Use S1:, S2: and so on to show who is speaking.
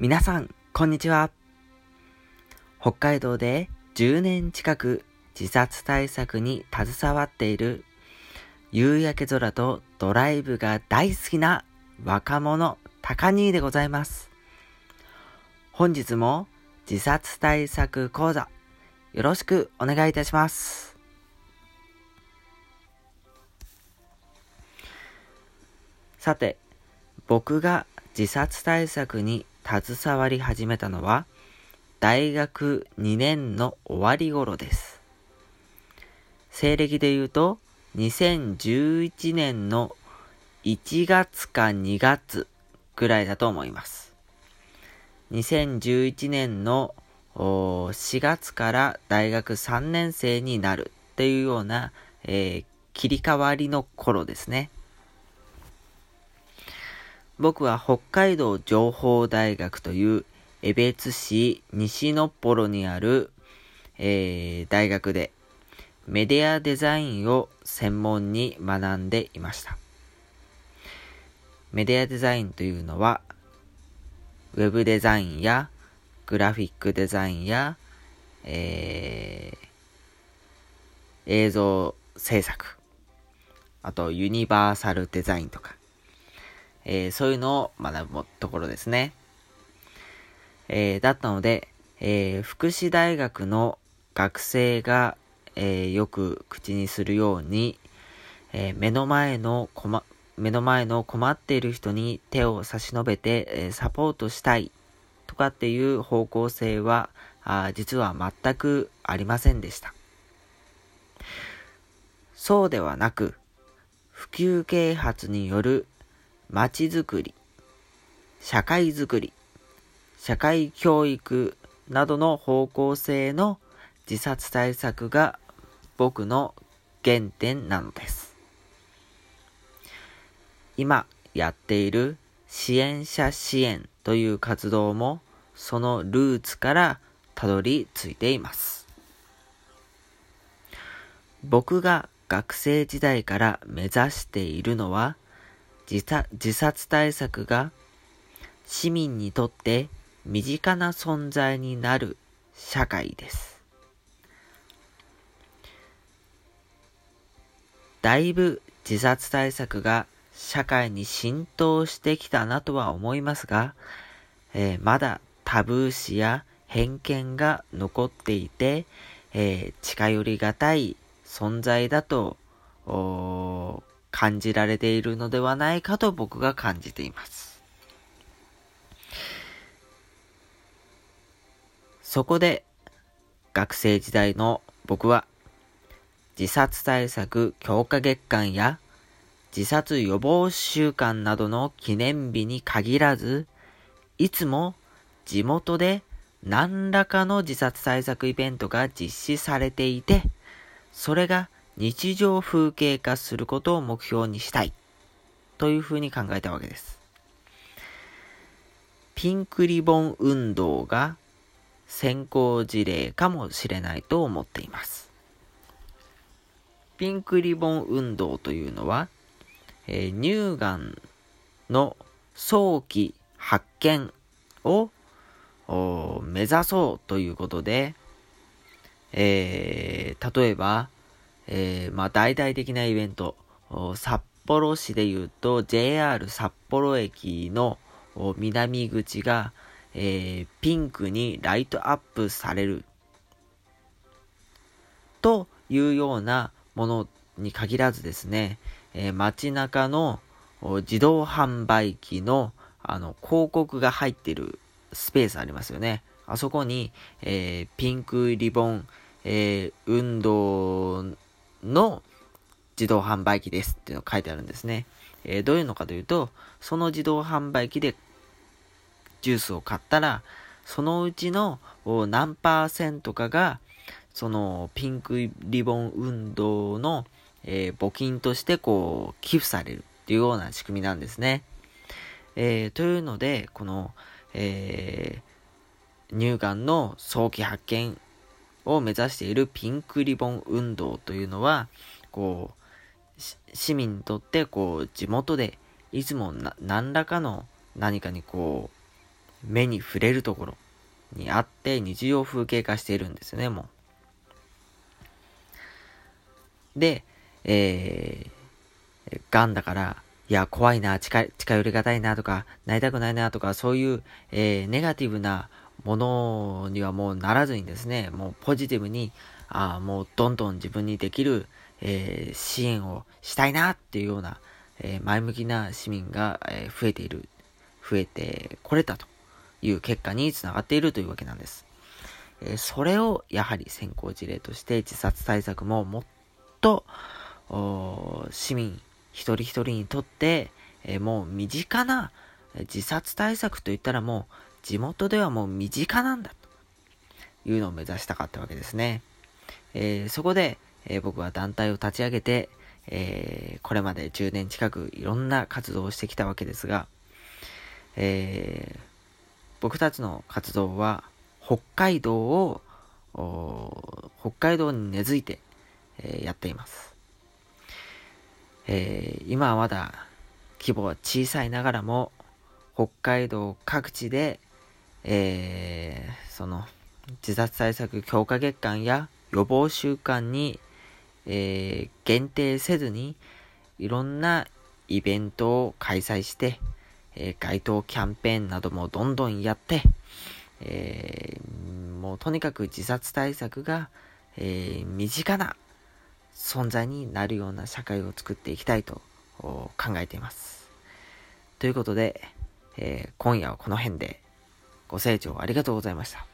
S1: 皆さん、こんにちは。北海道で10年近く自殺対策に携わっている夕焼け空とドライブが大好きな若者高兄でございます。本日も自殺対策講座よろしくお願いいたします。さて、僕が自殺対策に携わり始めたのは大学2年の終わり頃です。西暦で言うと2011年の1月か2月ぐらいだと思います。2011年の4月から大学3年生になるっていうような、えー、切り替わりの頃ですね。僕は北海道情報大学という江別市西のっぽろにある、えー、大学でメディアデザインを専門に学んでいました。メディアデザインというのは、ウェブデザインやグラフィックデザインや、えー、映像制作、あとユニバーサルデザインとか、えー、そういうのを学ぶところですね。えー、だったので、えー、福祉大学の学生がえー、よく口にするように、え、目の前の困、目の前の困っている人に手を差し伸べて、え、サポートしたいとかっていう方向性は、あ実は全くありませんでした。そうではなく、普及啓発による街づくり、社会づくり、社会教育などの方向性の自殺対策が僕の原点なのです。今やっている支援者支援という活動もそのルーツからたどり着いています。僕が学生時代から目指しているのは自殺対策が市民にとって身近な存在になる社会です。だいぶ自殺対策が社会に浸透してきたなとは思いますが、えー、まだタブー視や偏見が残っていて、えー、近寄りがたい存在だと感じられているのではないかと僕が感じています。そこで学生時代の僕は自殺対策強化月間や自殺予防週間などの記念日に限らず、いつも地元で何らかの自殺対策イベントが実施されていて、それが日常風景化することを目標にしたいというふうに考えたわけです。ピンクリボン運動が先行事例かもしれないと思っています。ピンクリボン運動というのは、えー、乳がんの早期発見を目指そうということで、えー、例えば、えー、まあ、大々的なイベント、札幌市で言うと JR 札幌駅の南口が、えー、ピンクにライトアップされるというようなものに限らずですね、えー、街中の自動販売機のあの広告が入っているスペースありますよね。あそこに、えー、ピンクリボン、えー、運動の自動販売機ですっていうのが書いてあるんですね。えー、どういうのかというと、その自動販売機でジュースを買ったら、そのうちの何パーセントかが、そのピンクリボン運動の、えー、募金としてこう寄付されるっていうような仕組みなんですね。えー、というので、この、え、乳がんの早期発見を目指しているピンクリボン運動というのは、こう、市民にとってこう地元でいつも何らかの何かにこう目に触れるところにあって日常風景化しているんですよね、もう。で、えー、癌だから、いや、怖いな、近近寄りがたいなとか、なりたくないなとか、そういう、えー、ネガティブなものにはもうならずにですね、もうポジティブに、あもうどんどん自分にできる、えー、支援をしたいなっていうような、えー、前向きな市民が、え増えている、増えてこれたという結果につながっているというわけなんです。えそれをやはり先行事例として自殺対策ももっと市民一人一人にとって、えもう身近な自殺対策といったらもう地元ではもう身近なんだというのを目指したかったわけですね。えー、そこで、えー、僕は団体を立ち上げて、えー、これまで10年近くいろんな活動をしてきたわけですが、え僕たちの活動は北海道を北海道に根付いて、えやっています。え今はまだ規模は小さいながらも北海道各地で、えー、その自殺対策強化月間や予防週間に、えー、限定せずにいろんなイベントを開催して、えー、街頭キャンペーンなどもどんどんやって、えー、もうとにかく自殺対策が、え、身近な存在になるような社会を作っていきたいと考えています。ということで、え、今夜はこの辺でご清聴ありがとうございました。